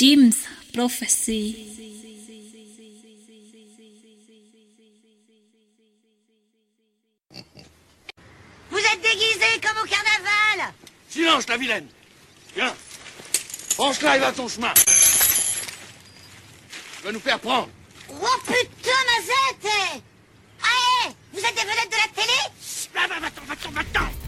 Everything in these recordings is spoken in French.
Jim's Prophecy. Vous êtes déguisés comme au carnaval. Silence, la vilaine. Viens. Franche-la et va ton chemin. Tu vas nous faire prendre. Oh putain, Mazette. Ah, hé Vous êtes des vedettes de la télé? Va, va, va-t'en, va-t'en, va-t'en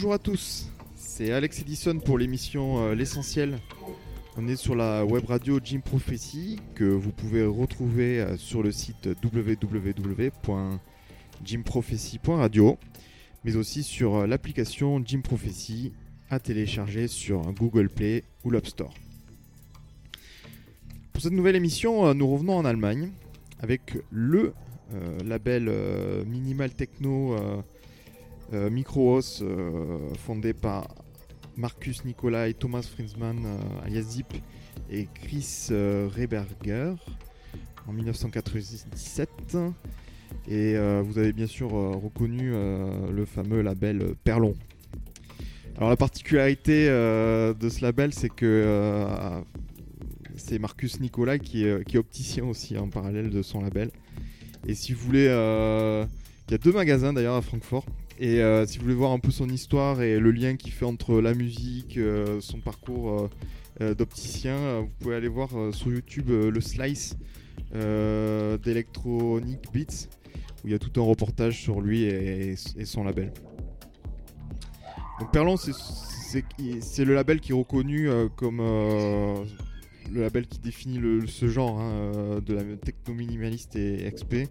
Bonjour à tous, c'est Alex Edison pour l'émission euh, L'Essentiel. On est sur la web radio Jim Prophecy que vous pouvez retrouver euh, sur le site www.jimprophecy.radio mais aussi sur euh, l'application Jim Prophecy à télécharger sur Google Play ou l'App Store. Pour cette nouvelle émission, nous revenons en Allemagne avec le label Minimal Techno euh, Microos euh, fondé par Marcus Nicolai, Thomas Frinsman euh, alias Zip et Chris Reberger en 1997. Et vous avez bien sûr reconnu le fameux label Perlon. Alors la particularité de ce label, c'est que c'est Marcus Nicolai qui est, opticien aussi en parallèle de son label. Et si vous voulez, il y a deux magasins d'ailleurs à Francfort. Et euh, si vous voulez voir un peu son histoire et le lien qu'il fait entre la musique, euh, son parcours euh, d'opticien, vous pouvez aller voir sur YouTube le slice d'Electronic Beats où il y a tout un reportage sur lui et, son label. Donc Perlon, c'est- le label qui est reconnu comme le label qui définit ce genre hein, de la techno minimaliste et XP.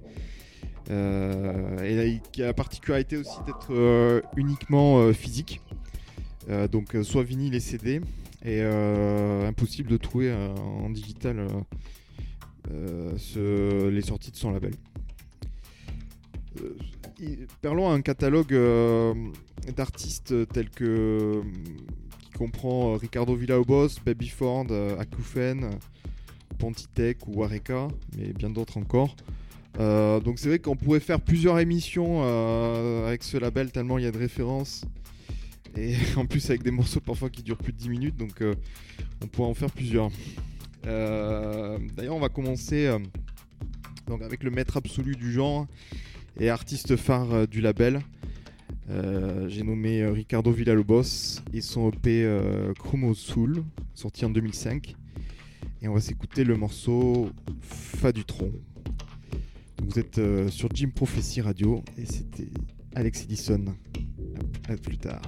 Euh, et qui a la particularité aussi d'être euh, uniquement euh, physique. Donc soit vinyle et CD. Et impossible de trouver en digital les sorties de son label. Perlon a un catalogue d'artistes tels que qui comprend Ricardo Villalobos, Baby Ford, Akoufen, Pontitech ou Wareka, mais bien d'autres encore. Euh, donc c'est vrai qu'on pourrait faire plusieurs émissions euh, avec ce label tellement il y a de références. Et en plus avec des morceaux parfois qui durent plus de 10 minutes, donc euh, on pourrait en faire plusieurs. D'ailleurs on va commencer donc avec le maître absolu du genre et artiste phare du label. J'ai nommé Ricardo Villalobos et son EP Chromo Soul, sorti en 2005. Et on va s'écouter le morceau Fa du tronc. Vous êtes euh, sur Jim Prophecy Radio et c'était Alex Edison. À plus tard.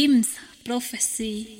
Jim's Prophecy.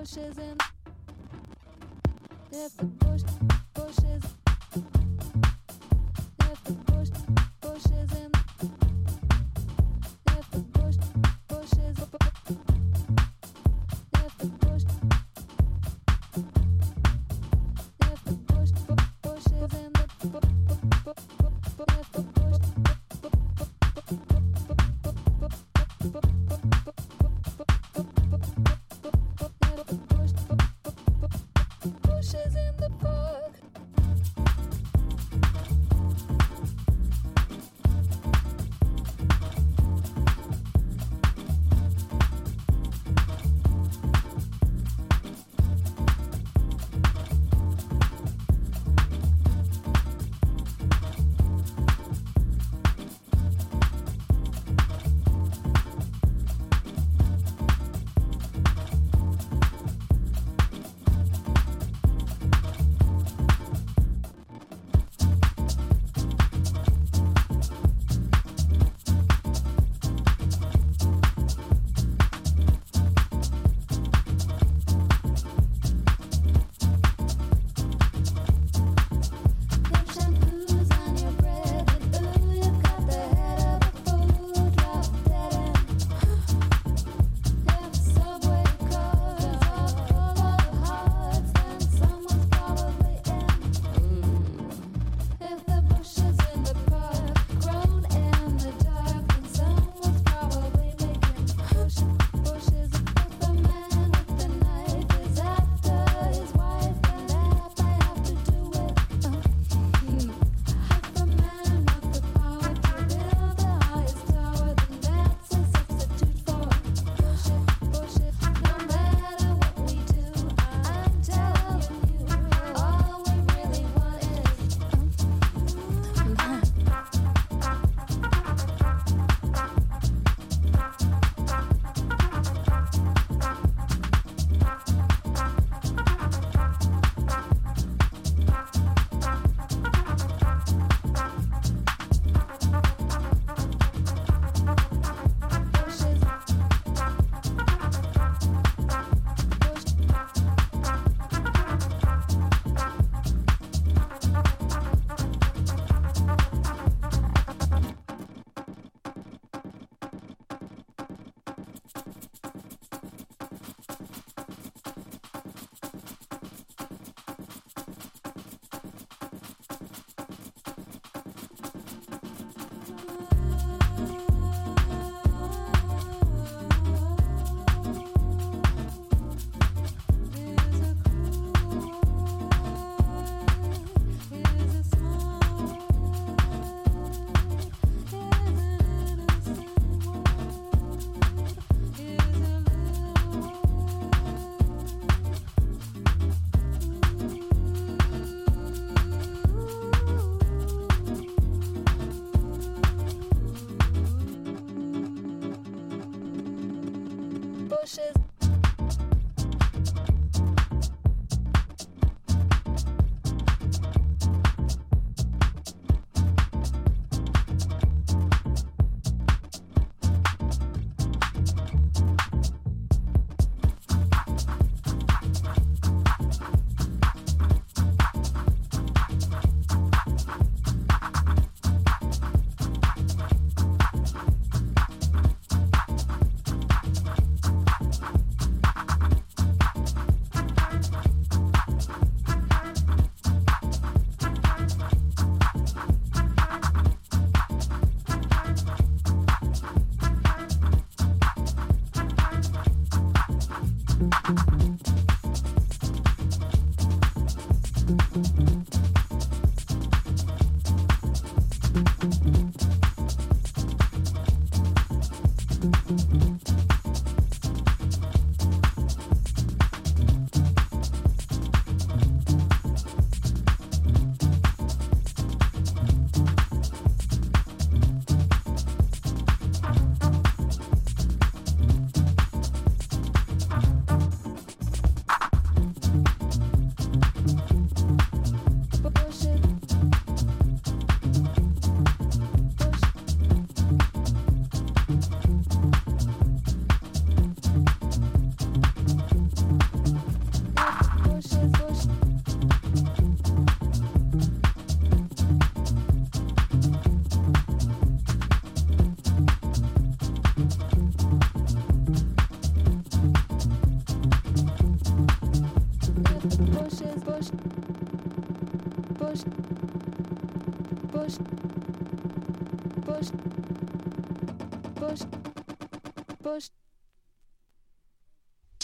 Bushes in if the bush bushes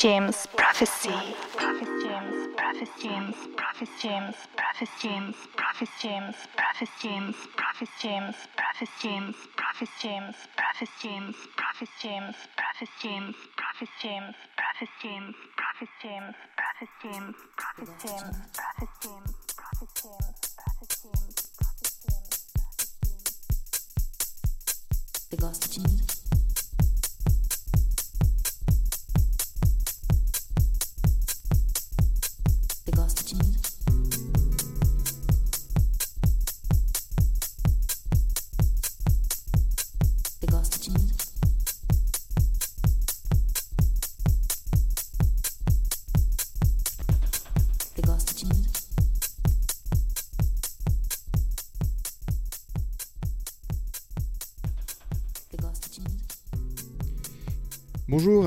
James Prophecy. Prophet James, Prophet James, Prophet James, Prophet James, Prophet James, Prophet James, Prophet James, Prophet James, Prophet James, Prophet James, Prophet James, Prophet James, Prophet James, Prophet James, Prophet James, Prophet James, Prophet James, Prophet James, Prophet James, James, Prophet James,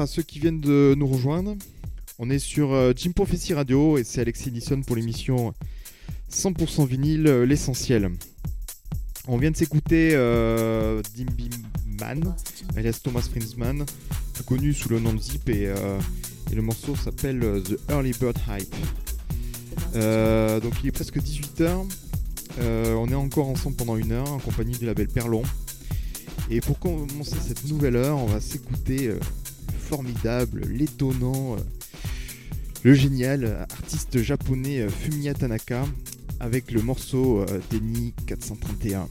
ceux qui viennent de nous rejoindre. On est sur euh, Jim Prophecy Radio et c'est Alexis Nisson pour l'émission 100% vinyle, euh, l'essentiel. On vient de s'écouter euh, Dimby Man, alias Thomas Frinsman, plus connu sous le nom de Zip, et, euh, et le morceau s'appelle euh, The Early Bird Hype. Euh, donc il est presque 18h. on est encore ensemble pendant une heure en compagnie du label Perlon. Et pour commencer cette nouvelle heure, on va s'écouter euh, formidable, l'étonnant, euh, le génial euh, artiste japonais euh, Fumiya Tanaka avec le morceau Denny 431.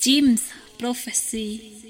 James Prophecy.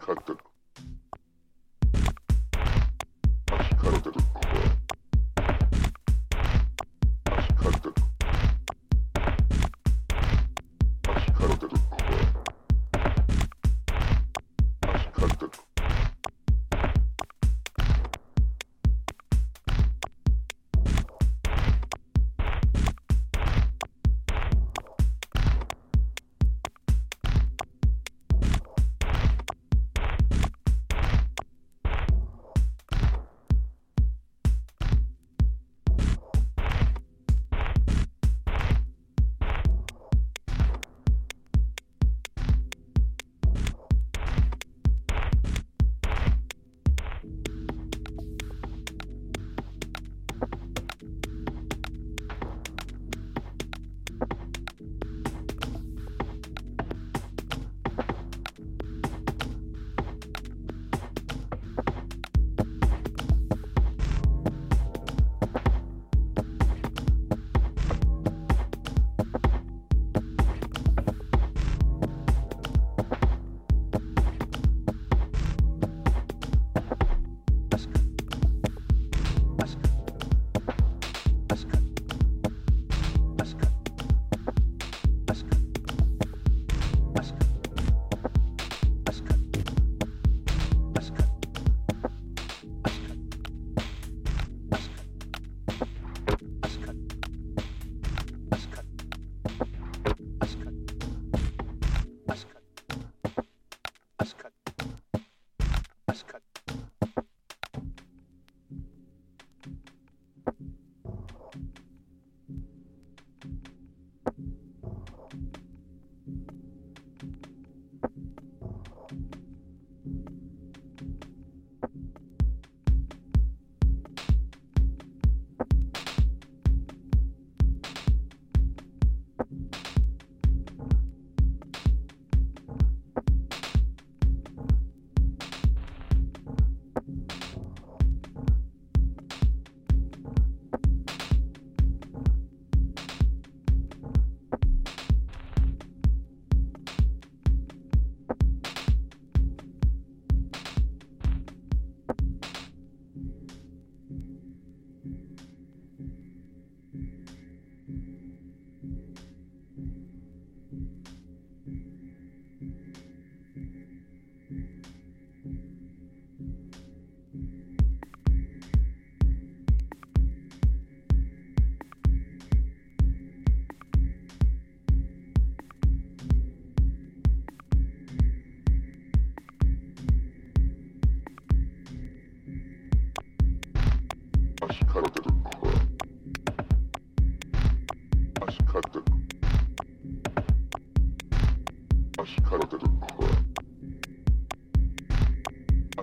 cut the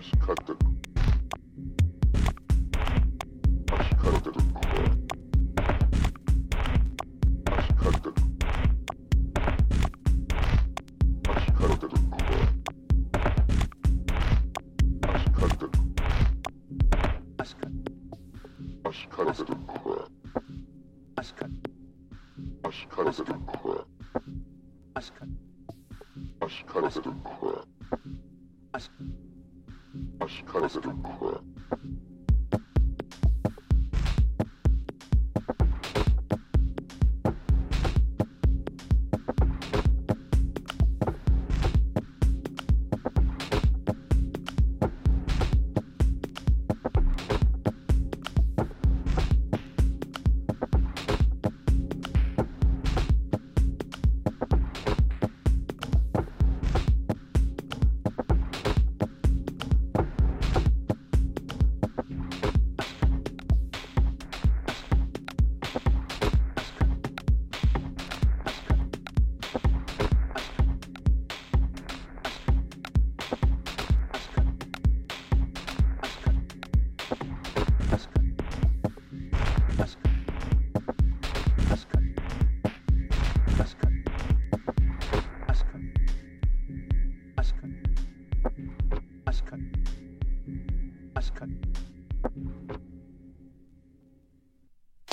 足かける。足かける。足かける。足かける。足かける。足かける。足か足かける。足か足かける。positive crap.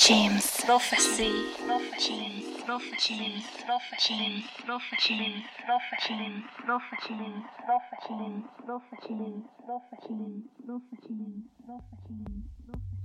James. Prophecy. Prophecy. Prophecy. Prophecy. Prophecy. Prophecy. Prophecy. Prophecy. Prophecy. Prophecy. Prophecy. Prophecy. Prophecy.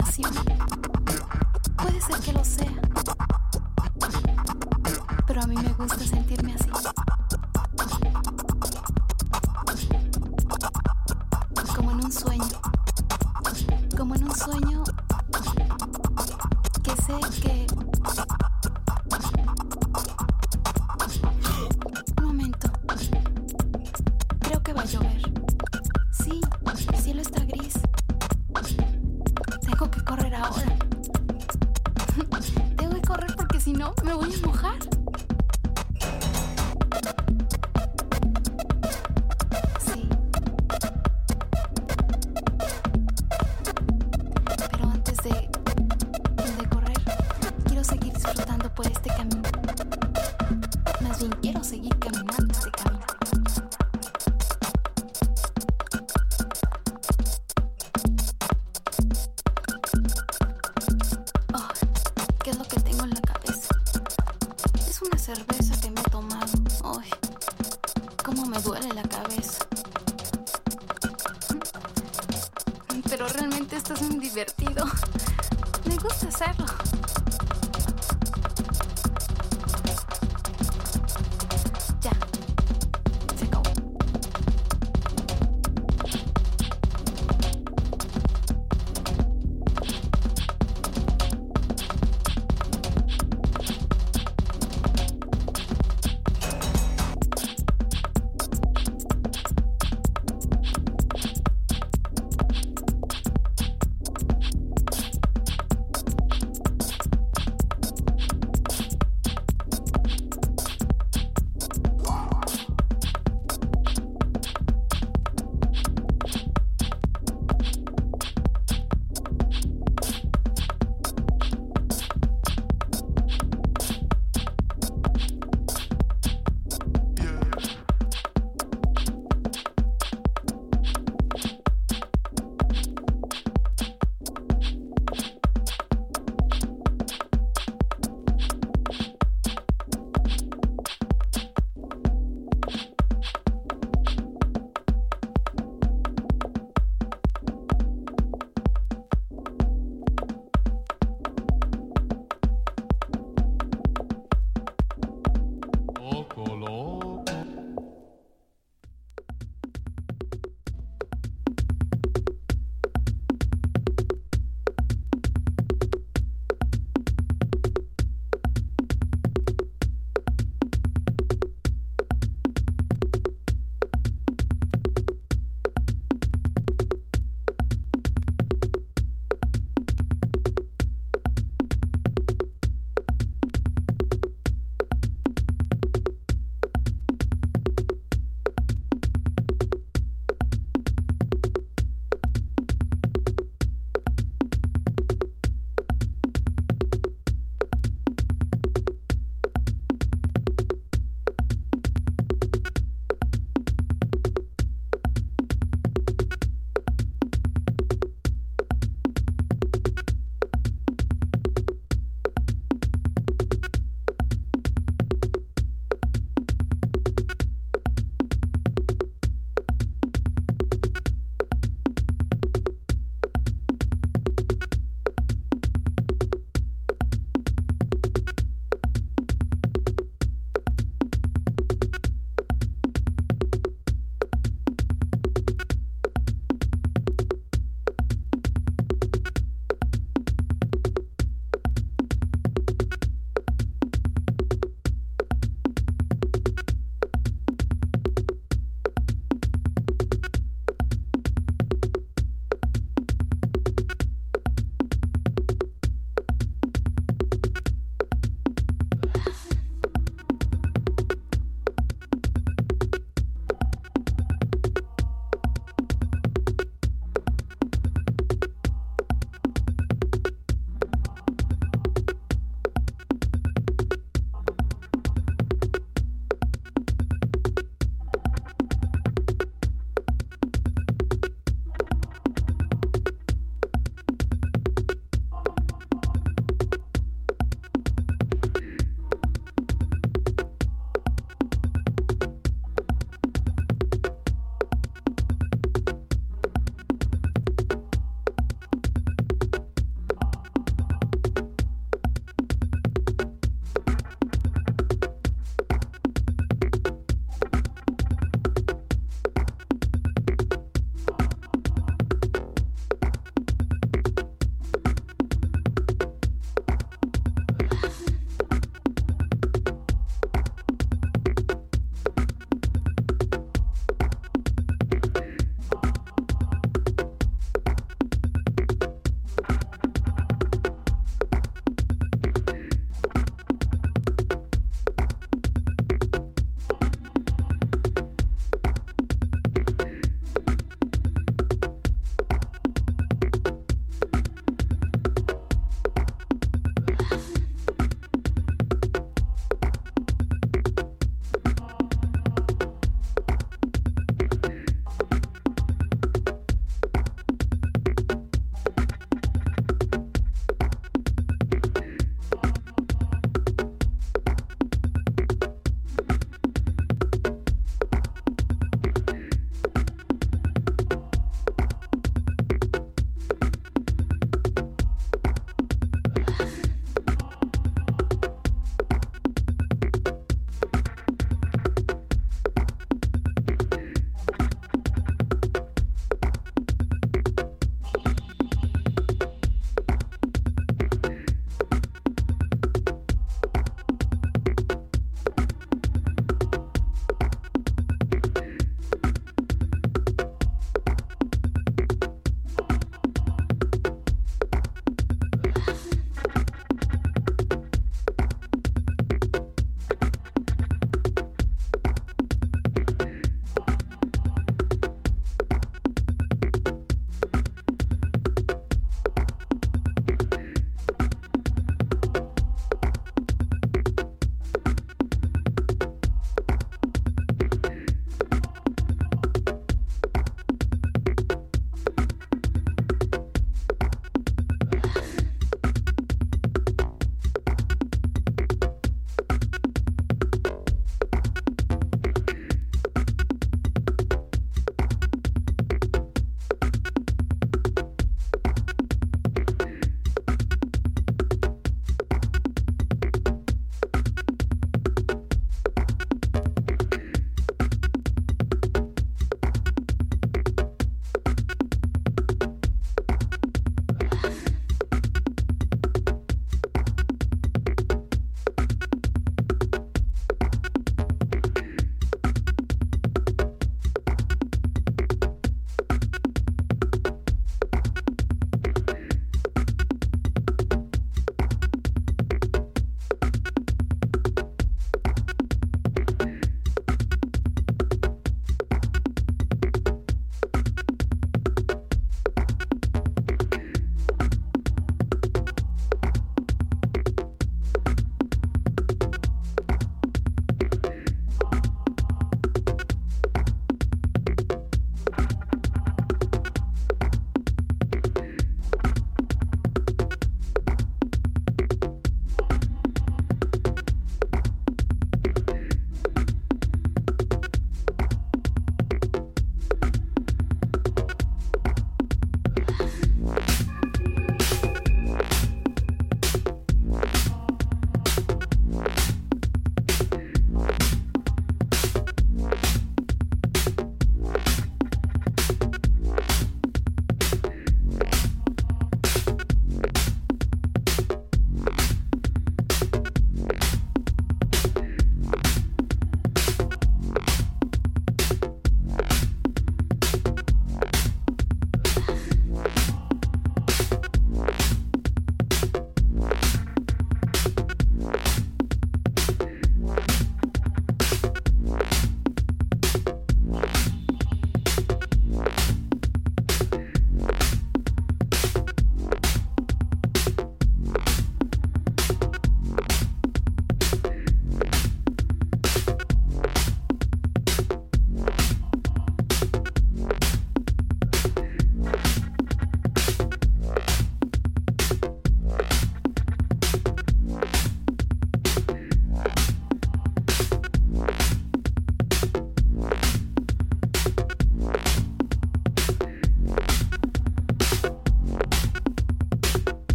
nación.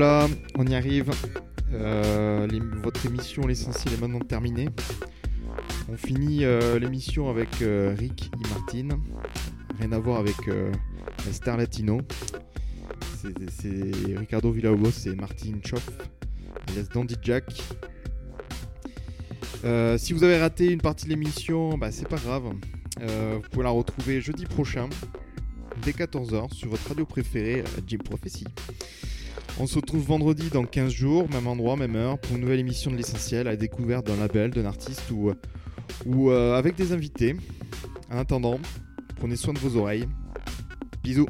Voilà, on y arrive. Euh, votre émission L'essentiel est maintenant terminée. On finit euh, l'émission avec euh, Rick et Martin. Rien à voir avec la star latino. C'est- Ricardo Villalobos et Martin Choff, alias Dandy Jack. Si vous avez raté une partie de l'émission, bah, c'est pas grave. Vous pouvez la retrouver jeudi prochain, dès 14h, sur votre radio préférée, Jim Prophecy. On se retrouve vendredi dans 15 jours, même endroit, même heure, pour une nouvelle émission de l'essentiel à la découverte d'un label, d'un artiste ou, euh, avec des invités. En attendant, prenez soin de vos oreilles. Bisous.